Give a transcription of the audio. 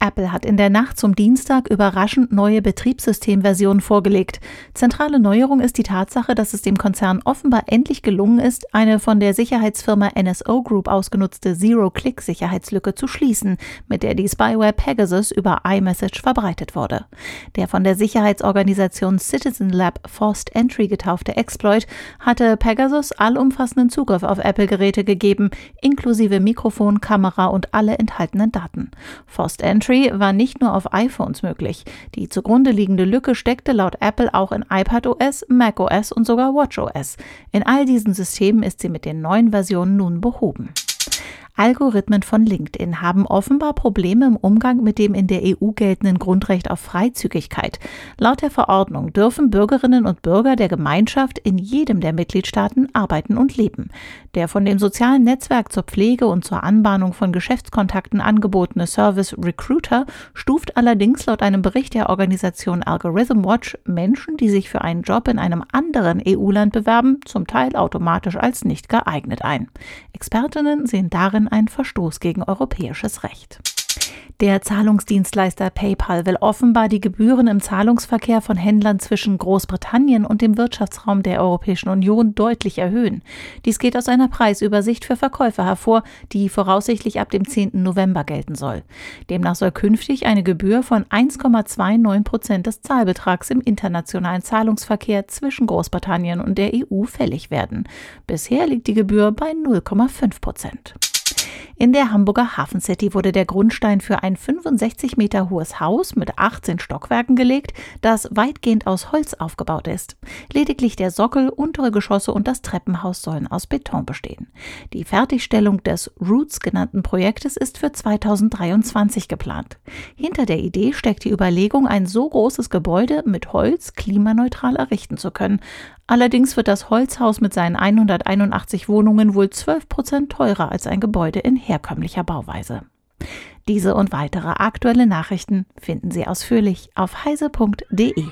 Apple hat in der Nacht zum Dienstag überraschend neue Betriebssystemversionen vorgelegt. Zentrale Neuerung ist die Tatsache, dass es dem Konzern offenbar endlich gelungen ist, eine von der Sicherheitsfirma NSO Group ausgenutzte Zero-Click-Sicherheitslücke zu schließen, mit der die Spyware Pegasus über iMessage verbreitet wurde. Der von der Sicherheitsorganisation Citizen Lab Forced Entry getaufte Exploit hatte Pegasus allumfassenden Zugriff auf Apple-Geräte gegeben, inklusive Mikrofon, Kamera und alle enthaltenen Daten. Forced Entry Entry war nicht nur auf iPhones möglich. Die zugrunde liegende Lücke steckte laut Apple auch in iPadOS, macOS und sogar WatchOS. In all diesen Systemen ist sie mit den neuen Versionen nun behoben. Algorithmen von LinkedIn haben offenbar Probleme im Umgang mit dem in der EU geltenden Grundrecht auf Freizügigkeit. Laut der Verordnung dürfen Bürgerinnen und Bürger der Gemeinschaft in jedem der Mitgliedstaaten arbeiten und leben. Der von dem sozialen Netzwerk zur Pflege und zur Anbahnung von Geschäftskontakten angebotene Service Recruiter stuft allerdings laut einem Bericht der Organisation Algorithm Watch Menschen, die sich für einen Job in einem anderen EU-Land bewerben, zum Teil automatisch als nicht geeignet ein. Expertinnen sehen darin ein Verstoß gegen europäisches Recht. Der Zahlungsdienstleister PayPal will offenbar die Gebühren im Zahlungsverkehr von Händlern zwischen Großbritannien und dem Wirtschaftsraum der Europäischen Union deutlich erhöhen. Dies geht aus einer Preisübersicht für Verkäufer hervor, die voraussichtlich ab dem 10. November gelten soll. Demnach soll künftig eine Gebühr von 1,29 Prozent des Zahlbetrags im internationalen Zahlungsverkehr zwischen Großbritannien und der EU fällig werden. Bisher liegt die Gebühr bei 0,5 Prozent. In der Hamburger Hafen City wurde der Grundstein für ein 65 Meter hohes Haus mit 18 Stockwerken gelegt, das weitgehend aus Holz aufgebaut ist. Lediglich der Sockel, untere Geschosse und das Treppenhaus sollen aus Beton bestehen. Die Fertigstellung des Roots genannten Projektes ist für 2023 geplant. Hinter der Idee steckt die Überlegung, ein so großes Gebäude mit Holz klimaneutral errichten zu können. Allerdings wird das Holzhaus mit seinen 181 Wohnungen wohl 12 Prozent teurer als ein Gebäude in herkömmlicher Bauweise. Diese und weitere aktuelle Nachrichten finden Sie ausführlich auf heise.de.